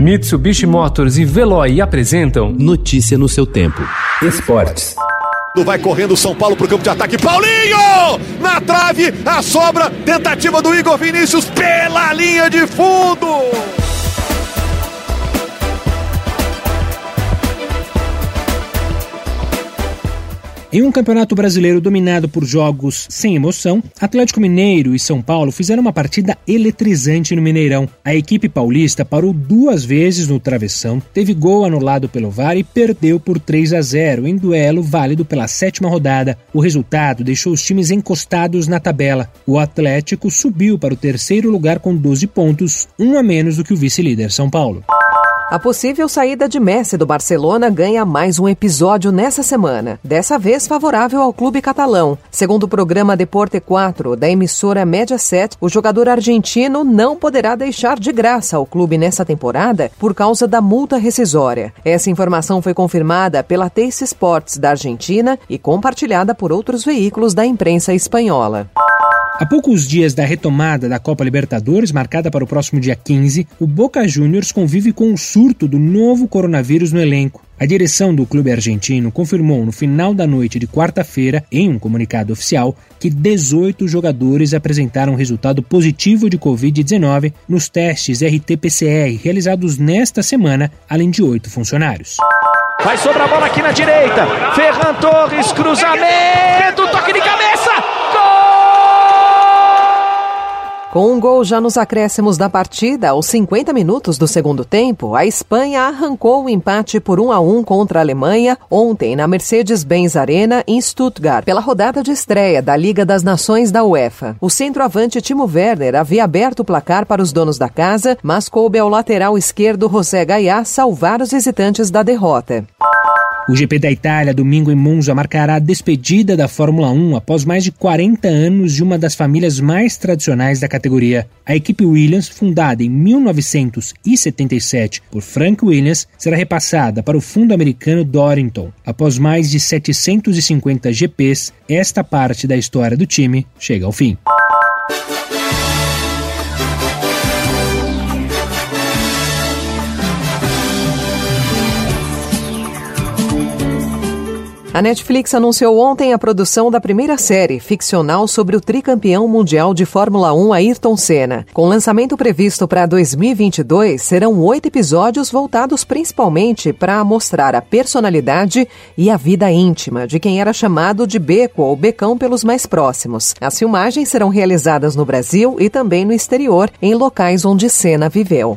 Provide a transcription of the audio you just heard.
Mitsubishi Motors e Veloy apresentam Notícia no seu tempo. Esportes. Vai correndo o São Paulo pro campo de ataque. Paulinho! Na trave, a sobra, tentativa do Igor Vinícius pela linha de fundo. Em um campeonato brasileiro dominado por jogos sem emoção, Atlético Mineiro e São Paulo fizeram uma partida eletrizante no Mineirão. A equipe paulista parou duas vezes no travessão, teve gol anulado pelo VAR e perdeu por 3 a 0 em duelo válido pela sétima rodada. O resultado deixou os times encostados na tabela. O Atlético subiu para o terceiro lugar com 12 pontos, um a menos do que o vice-líder São Paulo. A possível saída de Messi do Barcelona ganha mais um episódio nessa semana, dessa vez favorável ao clube catalão. Segundo o programa Deporte 4 da emissora Mediaset, o jogador argentino não poderá deixar de graça o clube nessa temporada por causa da multa rescisória. Essa informação foi confirmada pela Teis Sports da Argentina e compartilhada por outros veículos da imprensa espanhola. Há poucos dias da retomada da Copa Libertadores, marcada para o próximo dia 15, o Boca Juniors convive com o surto do novo coronavírus no elenco. A direção do clube argentino confirmou no final da noite de quarta-feira, em um comunicado oficial, que 18 jogadores apresentaram resultado positivo de Covid-19 nos testes RT-PCR realizados nesta semana, além de oito funcionários. Vai sobrar a bola aqui na direita. Ferran Torres, cruzamento, toque de cabeça. Com um gol já nos acréscimos da partida, aos 50 minutos do segundo tempo, a Espanha arrancou o empate por 1 a 1 contra a Alemanha ontem na Mercedes-Benz Arena em Stuttgart, pela rodada de estreia da Liga das Nações da UEFA. O centroavante Timo Werner havia aberto o placar para os donos da casa, mas coube ao lateral esquerdo José Gaiá salvar os visitantes da derrota. O GP da Itália, domingo em Monza, marcará a despedida da Fórmula 1 após mais de 40 anos de uma das famílias mais tradicionais da categoria. A equipe Williams, fundada em 1977 por Frank Williams, será repassada para o fundo americano Dorrington. Após mais de 750 GPs, esta parte da história do time chega ao fim. A Netflix anunciou ontem a produção da primeira série ficcional sobre o tricampeão mundial de Fórmula 1 Ayrton Senna. Com lançamento previsto para 2022, serão oito episódios voltados principalmente para mostrar a personalidade e a vida íntima de quem era chamado de Beco ou Becão pelos mais próximos. As filmagens serão realizadas no Brasil e também no exterior, em locais onde Senna viveu.